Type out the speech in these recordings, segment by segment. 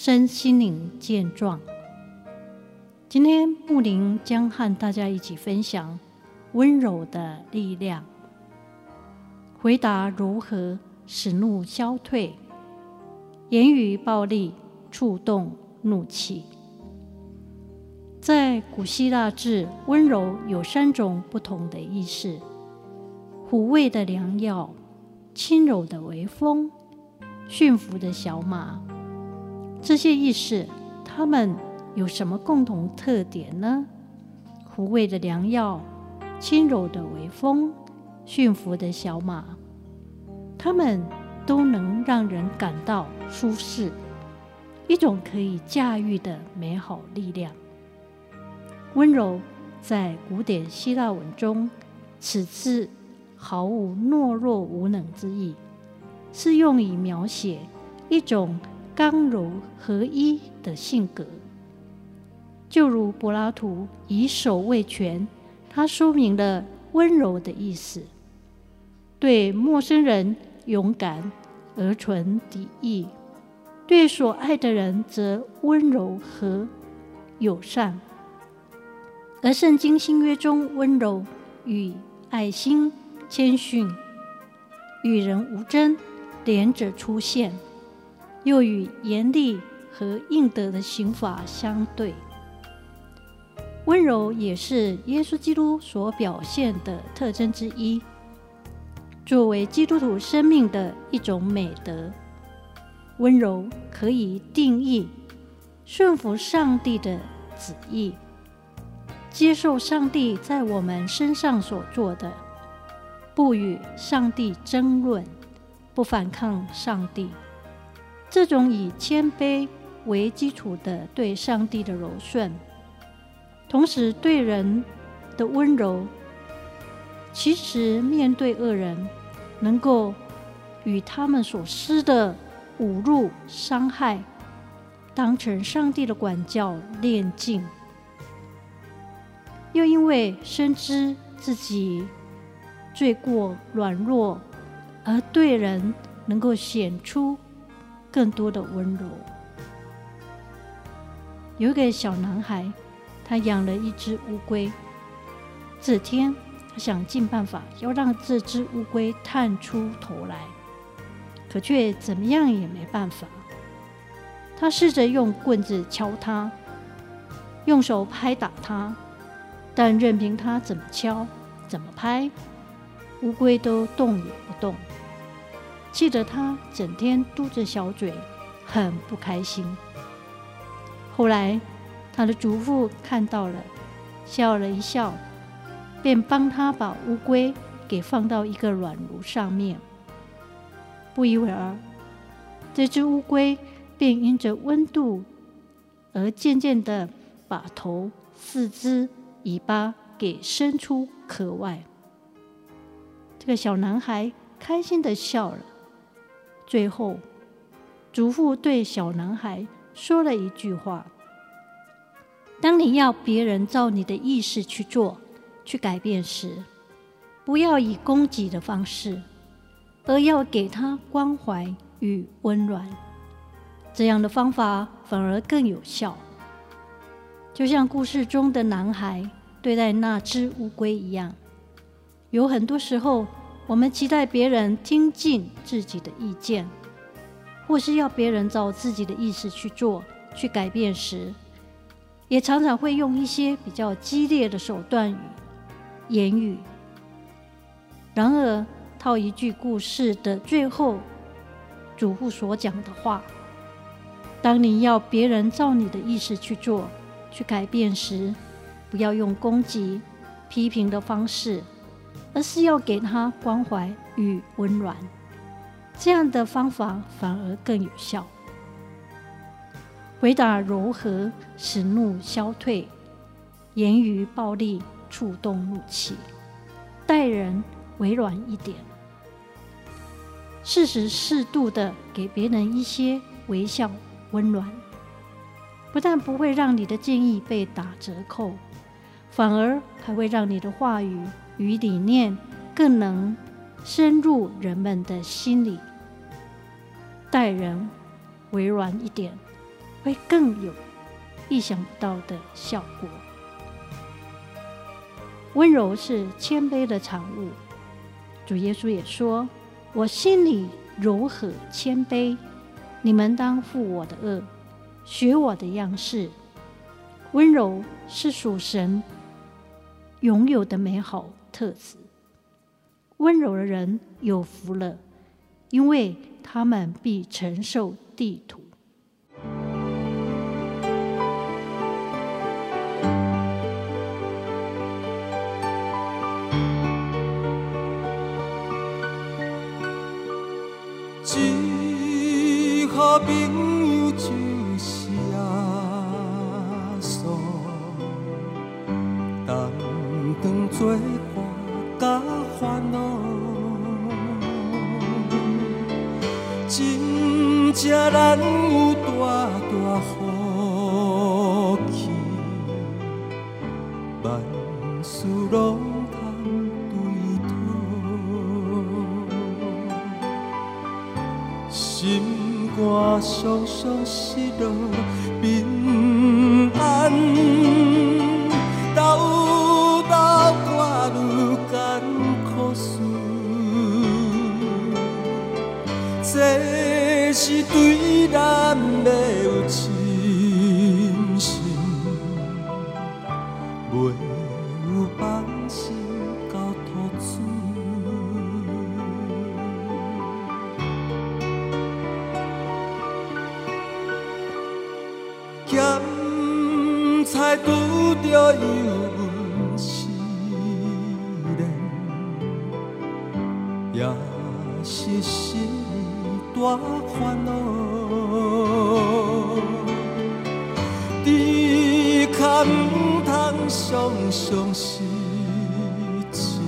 身心灵健壮。今天木林将和大家一起分享温柔的力量。回答如何使怒消退？言语暴力触动怒气。在古希腊字“温柔”有三种不同的意思：抚慰的良药、轻柔的微风、驯服的小马。这些意思，它们有什么共同特点呢？抚慰的良药，轻柔的微风，驯服的小马，它们都能让人感到舒适，一种可以驾驭的美好力量。温柔在古典希腊文中，此字毫无懦弱无能之意，是用以描写一种。刚柔合一的性格，就如柏拉图以手为拳，他说明了温柔的意思。对陌生人勇敢而存敌意，对所爱的人则温柔和友善。而圣经新约中，温柔与爱心、谦逊、与人无争两者出现。又与严厉和应得的刑罚相对，温柔也是耶稣基督所表现的特征之一。作为基督徒生命的一种美德，温柔可以定义顺服上帝的旨意，接受上帝在我们身上所做的，不与上帝争论，不反抗上帝。这种以谦卑为基础的对上帝的柔顺，同时对人的温柔，其实面对恶人，能够与他们所施的侮辱、伤害，当成上帝的管教炼净，又因为深知自己罪过软弱，而对人能够显出。更多的温柔。有一个小男孩，他养了一只乌龟。这天，他想尽办法要让这只乌龟探出头来，可却怎么样也没办法。他试着用棍子敲它，用手拍打它，但任凭他怎么敲、怎么拍，乌龟都动也不动。气得他整天嘟着小嘴，很不开心。后来，他的祖父看到了，笑了一笑，便帮他把乌龟给放到一个软炉上面。不一会儿，这只乌龟便因着温度而渐渐的把头、四肢、尾巴给伸出壳外。这个小男孩开心的笑了。最后，祖父对小男孩说了一句话：“当你要别人照你的意思去做、去改变时，不要以攻击的方式，而要给他关怀与温暖。这样的方法反而更有效。就像故事中的男孩对待那只乌龟一样，有很多时候。”我们期待别人听进自己的意见，或是要别人照自己的意思去做、去改变时，也常常会用一些比较激烈的手段与言语。然而，套一句故事的最后，主妇所讲的话：当你要别人照你的意思去做、去改变时，不要用攻击、批评的方式。而是要给他关怀与温暖，这样的方法反而更有效。回答柔和，使怒消退；言语暴力，触动怒气。待人委软一点，适时适度的给别人一些微笑温暖，不但不会让你的建议被打折扣，反而还会让你的话语与理念更能深入人们的心里。待人委软一点，会更有意想不到的效果。温柔是谦卑的产物。主耶稣也说：“我心里柔和谦卑，你们当负我的轭，学我的样式。”温柔是属神拥有的美好特质。温柔的人有福了，因为他们必承受地土。事拢。心肝伤伤失落咸菜拄着油温试炼，也是心大烦恼。只可毋通常常失志，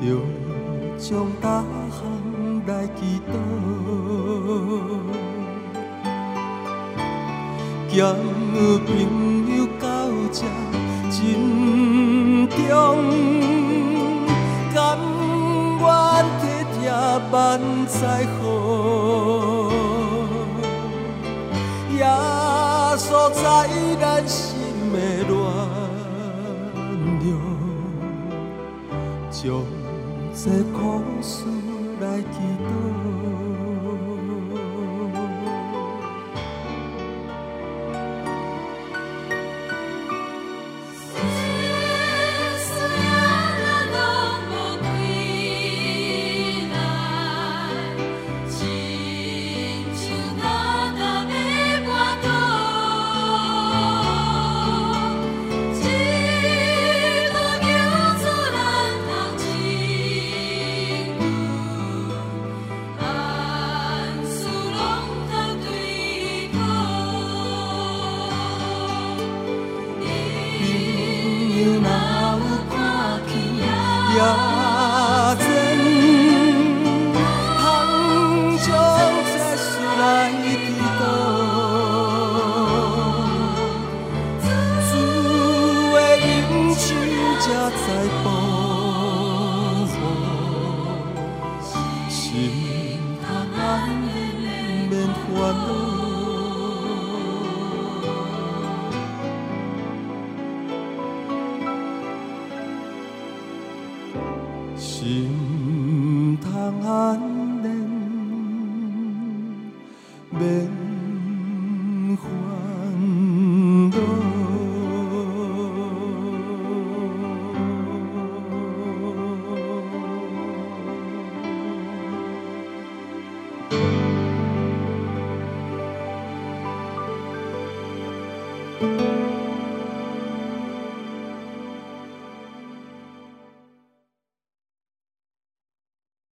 着将大项来祈交朋友到这珍重，甘愿体贴万载好，耶稣在咱心的暖融，将这苦事心